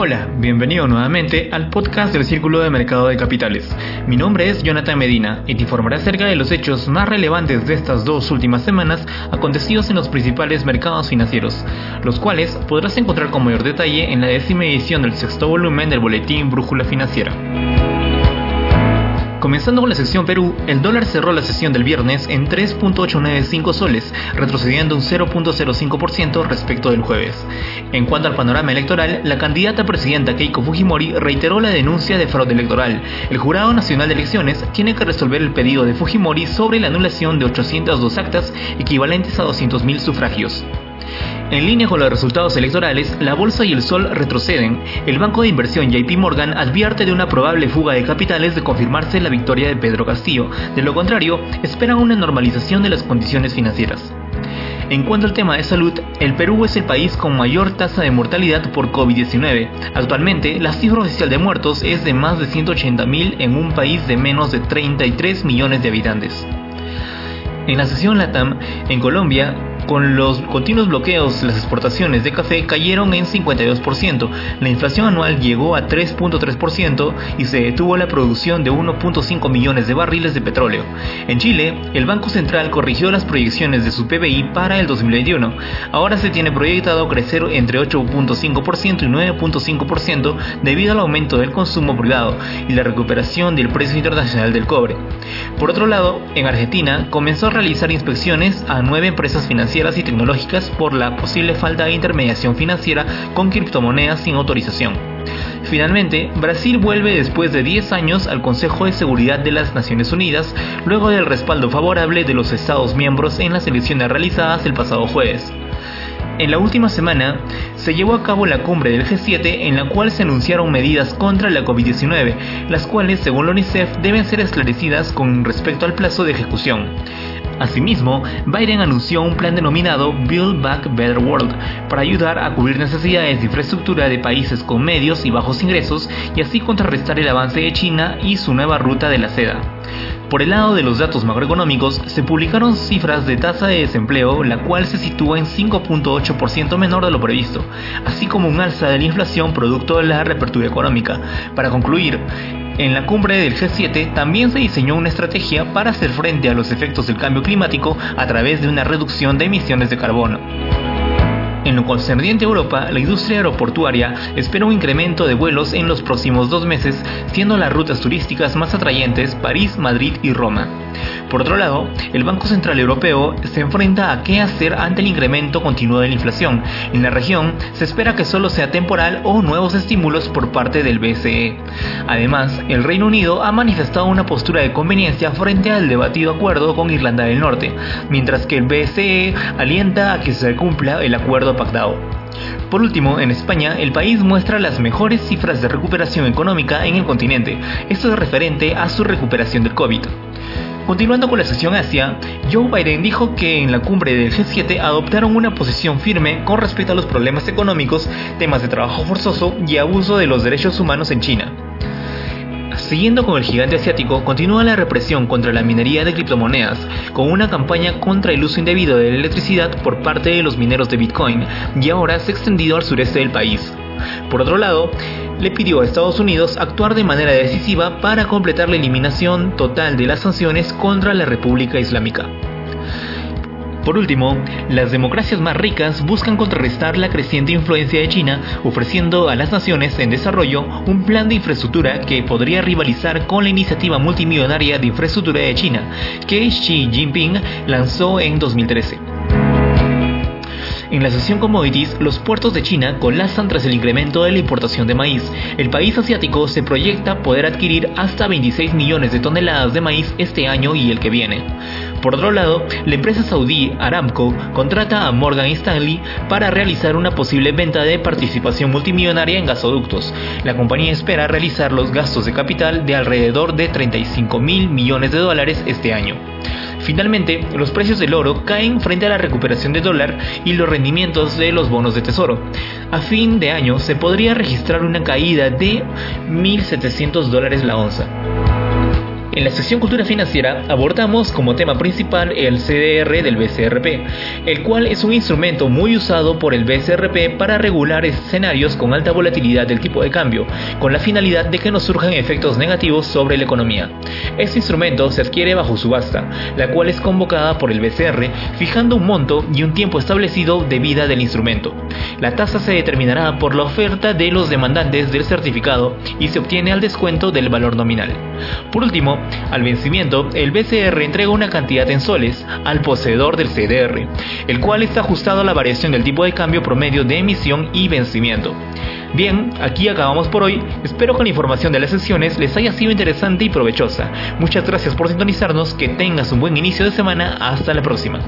Hola, bienvenido nuevamente al podcast del Círculo de Mercado de Capitales. Mi nombre es Jonathan Medina y te informaré acerca de los hechos más relevantes de estas dos últimas semanas acontecidos en los principales mercados financieros, los cuales podrás encontrar con mayor detalle en la décima edición del sexto volumen del boletín Brújula Financiera. Comenzando con la sección Perú, el dólar cerró la sesión del viernes en 3.895 soles, retrocediendo un 0.05% respecto del jueves. En cuanto al panorama electoral, la candidata presidenta Keiko Fujimori reiteró la denuncia de fraude electoral. El Jurado Nacional de Elecciones tiene que resolver el pedido de Fujimori sobre la anulación de 802 actas equivalentes a 200.000 sufragios. En línea con los resultados electorales, la bolsa y el sol retroceden. El banco de inversión JP Morgan advierte de una probable fuga de capitales de confirmarse la victoria de Pedro Castillo. De lo contrario, esperan una normalización de las condiciones financieras. En cuanto al tema de salud, el Perú es el país con mayor tasa de mortalidad por COVID-19. Actualmente, la cifra oficial de muertos es de más de 180.000 en un país de menos de 33 millones de habitantes. En la sesión LATAM, en Colombia, con los continuos bloqueos, las exportaciones de café cayeron en 52%, la inflación anual llegó a 3.3% y se detuvo la producción de 1.5 millones de barriles de petróleo. En Chile, el Banco Central corrigió las proyecciones de su PBI para el 2021. Ahora se tiene proyectado crecer entre 8.5% y 9.5% debido al aumento del consumo privado y la recuperación del precio internacional del cobre. Por otro lado, en Argentina comenzó a realizar inspecciones a nueve empresas financieras y tecnológicas por la posible falta de intermediación financiera con criptomonedas sin autorización. Finalmente, Brasil vuelve después de 10 años al Consejo de Seguridad de las Naciones Unidas, luego del respaldo favorable de los Estados miembros en las elecciones realizadas el pasado jueves. En la última semana se llevó a cabo la cumbre del G7 en la cual se anunciaron medidas contra la COVID-19, las cuales, según la UNICEF, deben ser esclarecidas con respecto al plazo de ejecución. Asimismo, Biden anunció un plan denominado Build Back Better World para ayudar a cubrir necesidades de infraestructura de países con medios y bajos ingresos y así contrarrestar el avance de China y su nueva ruta de la seda. Por el lado de los datos macroeconómicos, se publicaron cifras de tasa de desempleo, la cual se sitúa en 5.8% menor de lo previsto, así como un alza de la inflación producto de la reapertura económica. Para concluir, en la cumbre del G7 también se diseñó una estrategia para hacer frente a los efectos del cambio climático a través de una reducción de emisiones de carbono. En lo concerniente a Europa, la industria aeroportuaria espera un incremento de vuelos en los próximos dos meses, siendo las rutas turísticas más atrayentes París, Madrid y Roma. Por otro lado, el Banco Central Europeo se enfrenta a qué hacer ante el incremento continuo de la inflación. En la región se espera que solo sea temporal o nuevos estímulos por parte del BCE. Además, el Reino Unido ha manifestado una postura de conveniencia frente al debatido acuerdo con Irlanda del Norte, mientras que el BCE alienta a que se cumpla el acuerdo pactado. Por último, en España, el país muestra las mejores cifras de recuperación económica en el continente. Esto es referente a su recuperación del COVID. Continuando con la sección Asia, Joe Biden dijo que en la cumbre del G7 adoptaron una posición firme con respecto a los problemas económicos, temas de trabajo forzoso y abuso de los derechos humanos en China. Siguiendo con el gigante asiático, continúa la represión contra la minería de criptomonedas, con una campaña contra el uso indebido de la electricidad por parte de los mineros de Bitcoin, y ahora se ha extendido al sureste del país. Por otro lado, le pidió a Estados Unidos actuar de manera decisiva para completar la eliminación total de las sanciones contra la República Islámica. Por último, las democracias más ricas buscan contrarrestar la creciente influencia de China, ofreciendo a las naciones en desarrollo un plan de infraestructura que podría rivalizar con la iniciativa multimillonaria de infraestructura de China, que Xi Jinping lanzó en 2013. En la sesión commodities, los puertos de China colapsan tras el incremento de la importación de maíz. El país asiático se proyecta poder adquirir hasta 26 millones de toneladas de maíz este año y el que viene. Por otro lado, la empresa saudí Aramco contrata a Morgan Stanley para realizar una posible venta de participación multimillonaria en gasoductos. La compañía espera realizar los gastos de capital de alrededor de 35 mil millones de dólares este año. Finalmente, los precios del oro caen frente a la recuperación del dólar y los rendimientos de los bonos de tesoro. A fin de año se podría registrar una caída de 1.700 dólares la onza. En la sección Cultura Financiera abordamos como tema principal el CDR del BCRP, el cual es un instrumento muy usado por el BCRP para regular escenarios con alta volatilidad del tipo de cambio, con la finalidad de que no surjan efectos negativos sobre la economía. Este instrumento se adquiere bajo subasta, la cual es convocada por el BCR fijando un monto y un tiempo establecido de vida del instrumento. La tasa se determinará por la oferta de los demandantes del certificado y se obtiene al descuento del valor nominal. Por último, al vencimiento, el BCR entrega una cantidad en soles al poseedor del CDR, el cual está ajustado a la variación del tipo de cambio promedio de emisión y vencimiento. Bien, aquí acabamos por hoy. Espero que la información de las sesiones les haya sido interesante y provechosa. Muchas gracias por sintonizarnos, que tengas un buen inicio de semana. Hasta la próxima.